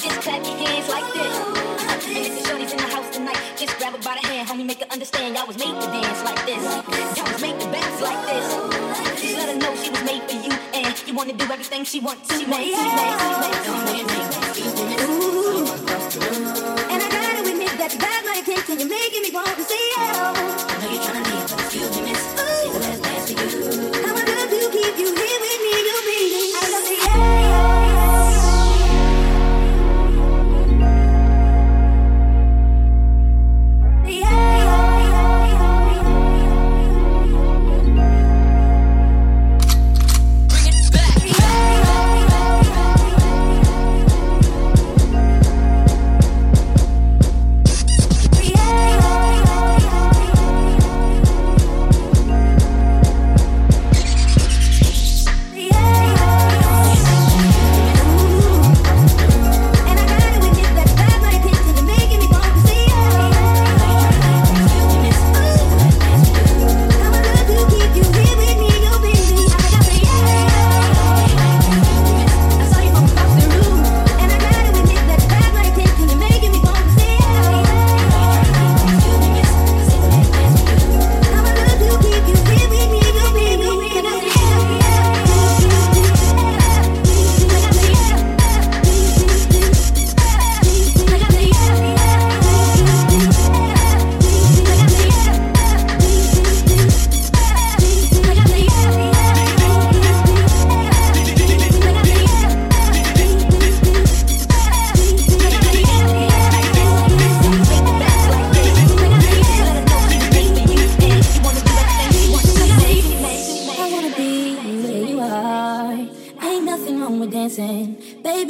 Just clap your hands like this. And if the shorties in the house tonight, just grab her by the hand, homie, make her understand y'all was made to dance like this. Y'all was made to bounce like this. Just let her know she was made for you, and you wanna do everything she wants. to. She wants. She wants. She wants. Ooh. And I gotta admit that you got my attention, you're making me want to say oh. I know you're trying to leave,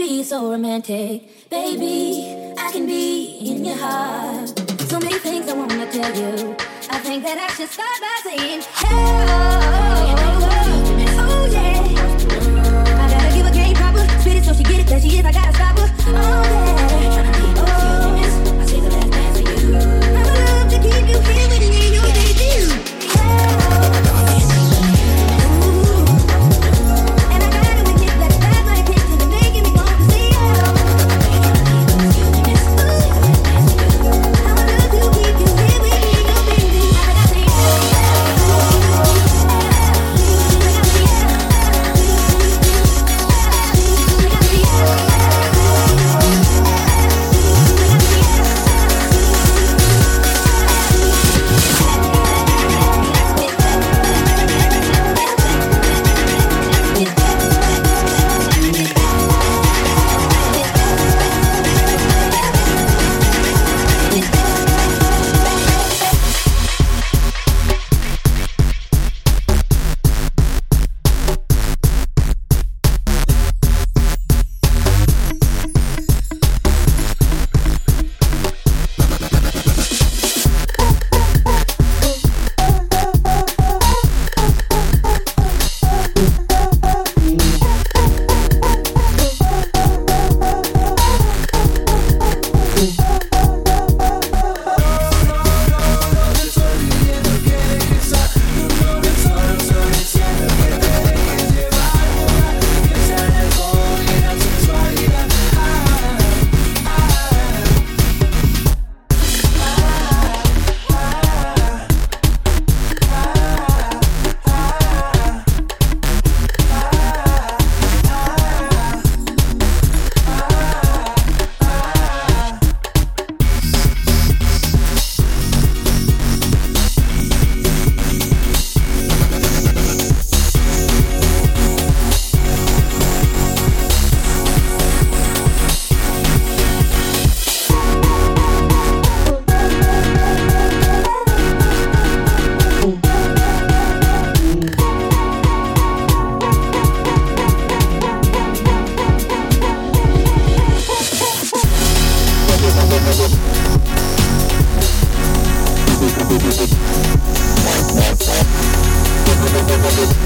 It's so romantic. Baby, I can be in your heart. So many things I wanna tell you. I think that I should start by saying, hello. Oh, oh, oh, oh, yeah. I gotta give a game proper. Spit it so she get it, that she is. I gotta stop her. Oh, Thank you.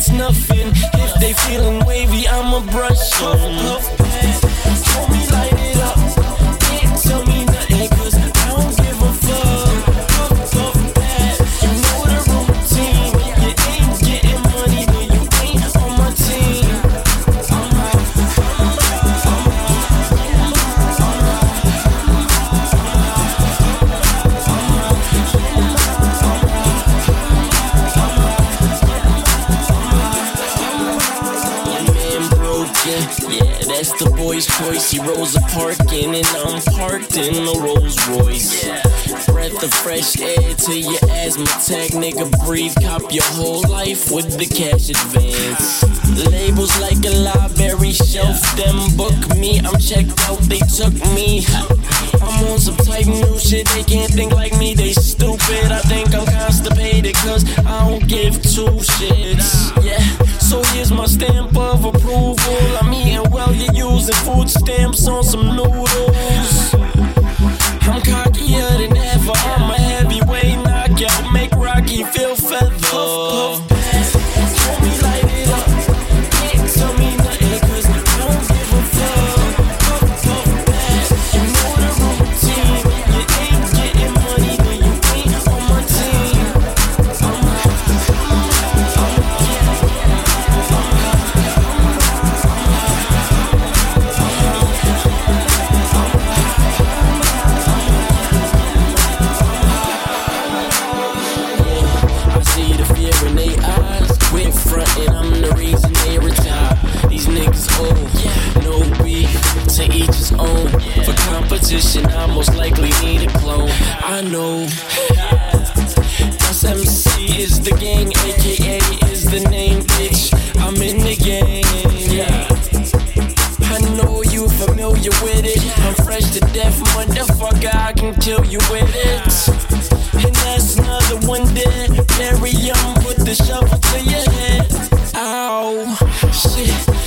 It's nothing. If they feeling wavy, I'ma brush them. Boy's choice. He rolls a parking and I'm parked in a Rolls Royce. Breath of fresh air to your asthma tag, nigga. Breathe, cop your whole life with the cash advance. Labels like a library shelf, them book me. I'm checked out, they took me. I'm on some type new shit, they can't think like me, they stupid. I think I'm constipated, cause I don't give two shits. Yeah, so here's my stamp of approval. I'm eating well, you're using food stamps on some noodles. I'm cockier than ever, I'm a heavyweight knockout, make Rocky feel feather. Frontin', I'm the reason they retire. These niggas old, no beef, to each his own. For competition, I most likely need a clone. I know. SMC is the gang, aka is the name, bitch. I'm in the game. Yeah. I know you familiar with it. I'm fresh to death, motherfucker. I can kill you with it. And that's another one dead. Very young, put the shovel to your head. Ow, shit.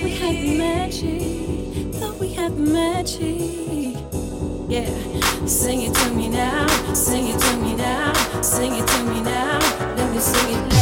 Thought we had magic. Thought we had magic. Yeah. Sing it to me now. Sing it to me now. Sing it to me now. Let me sing it. Now.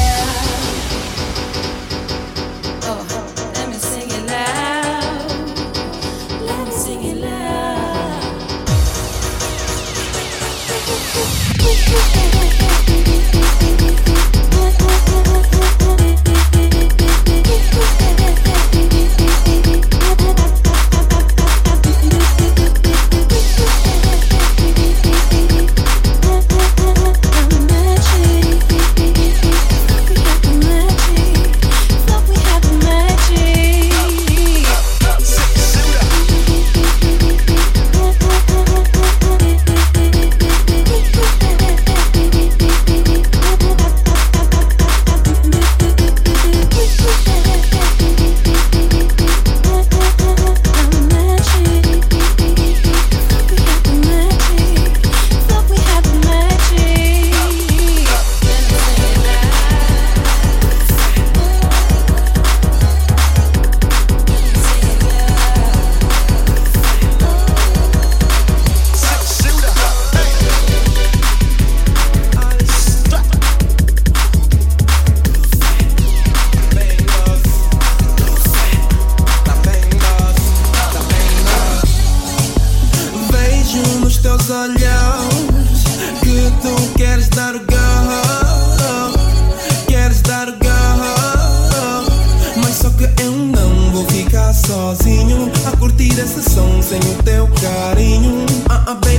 a baby.